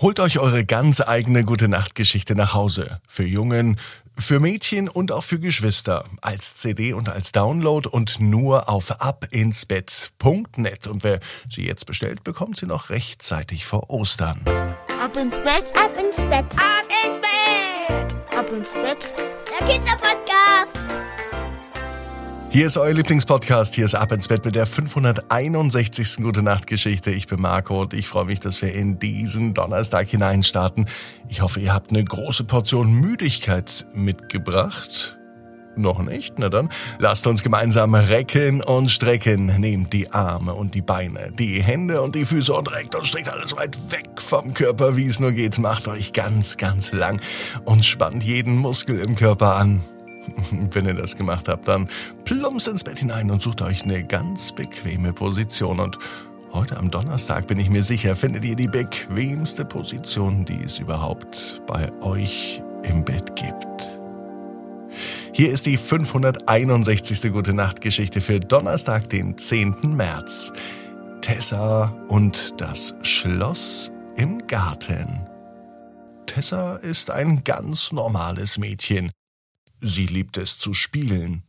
Holt euch eure ganz eigene gute Nachtgeschichte nach Hause. Für Jungen, für Mädchen und auch für Geschwister. Als CD und als Download und nur auf abinsbett.net. Und wer sie jetzt bestellt, bekommt sie noch rechtzeitig vor Ostern. Ab ins Bett, ab ins Bett, ab ins Bett, ab ins Bett. Der Kinderpodcast. Hier ist euer Lieblingspodcast. Hier ist Ab ins Bett mit der 561. Gute Nacht Geschichte. Ich bin Marco und ich freue mich, dass wir in diesen Donnerstag hineinstarten. Ich hoffe, ihr habt eine große Portion Müdigkeit mitgebracht. Noch nicht? Na dann, lasst uns gemeinsam recken und strecken. Nehmt die Arme und die Beine, die Hände und die Füße und reckt und streckt alles weit weg vom Körper, wie es nur geht. Macht euch ganz, ganz lang und spannt jeden Muskel im Körper an. Wenn ihr das gemacht habt, dann plumpst ins Bett hinein und sucht euch eine ganz bequeme Position. Und heute am Donnerstag bin ich mir sicher, findet ihr die bequemste Position, die es überhaupt bei euch im Bett gibt. Hier ist die 561. Gute Nacht Geschichte für Donnerstag, den 10. März. Tessa und das Schloss im Garten. Tessa ist ein ganz normales Mädchen. Sie liebt es zu spielen.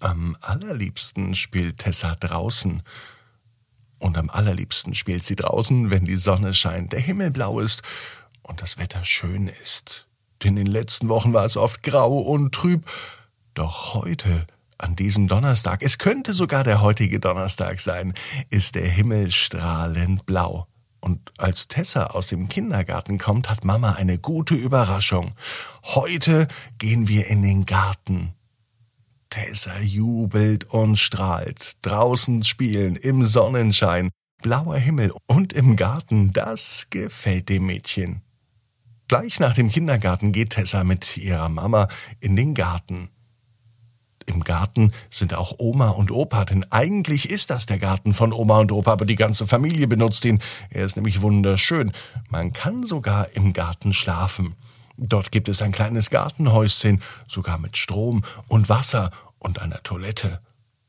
Am allerliebsten spielt Tessa draußen. Und am allerliebsten spielt sie draußen, wenn die Sonne scheint, der Himmel blau ist und das Wetter schön ist. Denn in den letzten Wochen war es oft grau und trüb. Doch heute, an diesem Donnerstag, es könnte sogar der heutige Donnerstag sein, ist der Himmel strahlend blau. Und als Tessa aus dem Kindergarten kommt, hat Mama eine gute Überraschung. Heute gehen wir in den Garten. Tessa jubelt und strahlt. Draußen spielen, im Sonnenschein, blauer Himmel und im Garten, das gefällt dem Mädchen. Gleich nach dem Kindergarten geht Tessa mit ihrer Mama in den Garten. Im Garten sind auch Oma und Opa, denn eigentlich ist das der Garten von Oma und Opa, aber die ganze Familie benutzt ihn. Er ist nämlich wunderschön. Man kann sogar im Garten schlafen. Dort gibt es ein kleines Gartenhäuschen, sogar mit Strom und Wasser und einer Toilette.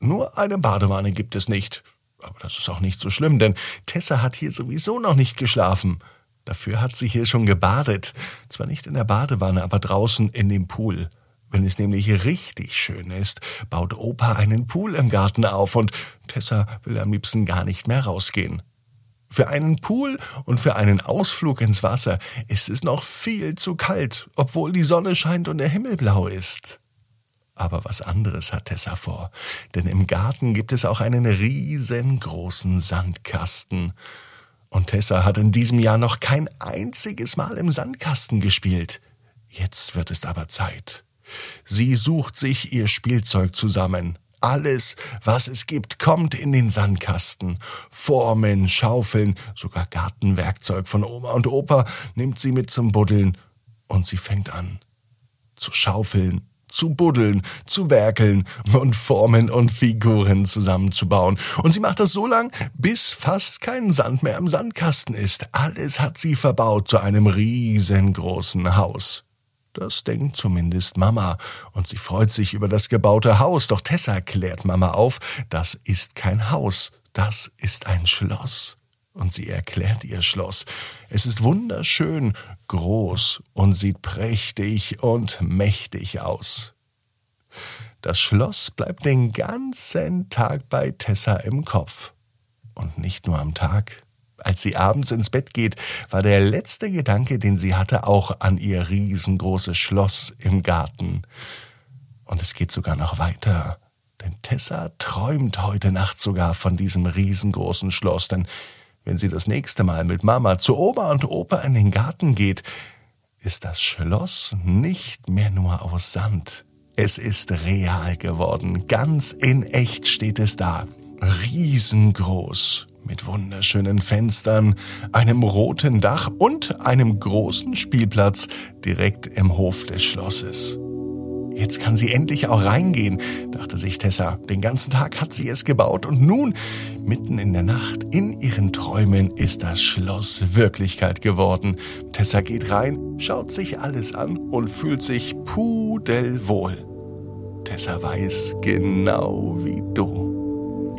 Nur eine Badewanne gibt es nicht. Aber das ist auch nicht so schlimm, denn Tessa hat hier sowieso noch nicht geschlafen. Dafür hat sie hier schon gebadet. Zwar nicht in der Badewanne, aber draußen in dem Pool. Wenn es nämlich richtig schön ist, baut Opa einen Pool im Garten auf und Tessa will am liebsten gar nicht mehr rausgehen. Für einen Pool und für einen Ausflug ins Wasser ist es noch viel zu kalt, obwohl die Sonne scheint und der Himmel blau ist. Aber was anderes hat Tessa vor, denn im Garten gibt es auch einen riesengroßen Sandkasten. Und Tessa hat in diesem Jahr noch kein einziges Mal im Sandkasten gespielt. Jetzt wird es aber Zeit. Sie sucht sich ihr Spielzeug zusammen. Alles, was es gibt, kommt in den Sandkasten. Formen, Schaufeln, sogar Gartenwerkzeug von Oma und Opa nimmt sie mit zum Buddeln. Und sie fängt an zu schaufeln, zu buddeln, zu werkeln und Formen und Figuren zusammenzubauen. Und sie macht das so lang, bis fast kein Sand mehr im Sandkasten ist. Alles hat sie verbaut zu einem riesengroßen Haus. Das denkt zumindest Mama, und sie freut sich über das gebaute Haus, doch Tessa klärt Mama auf, das ist kein Haus, das ist ein Schloss. Und sie erklärt ihr Schloss. Es ist wunderschön, groß und sieht prächtig und mächtig aus. Das Schloss bleibt den ganzen Tag bei Tessa im Kopf. Und nicht nur am Tag, als sie abends ins Bett geht, war der letzte Gedanke, den sie hatte, auch an ihr riesengroßes Schloss im Garten. Und es geht sogar noch weiter. Denn Tessa träumt heute Nacht sogar von diesem riesengroßen Schloss. Denn wenn sie das nächste Mal mit Mama zu Oma und Opa in den Garten geht, ist das Schloss nicht mehr nur aus Sand. Es ist real geworden. Ganz in echt steht es da. Riesengroß mit wunderschönen Fenstern, einem roten Dach und einem großen Spielplatz direkt im Hof des Schlosses. Jetzt kann sie endlich auch reingehen, dachte sich Tessa. Den ganzen Tag hat sie es gebaut und nun, mitten in der Nacht, in ihren Träumen, ist das Schloss Wirklichkeit geworden. Tessa geht rein, schaut sich alles an und fühlt sich pudelwohl. Tessa weiß genau wie du.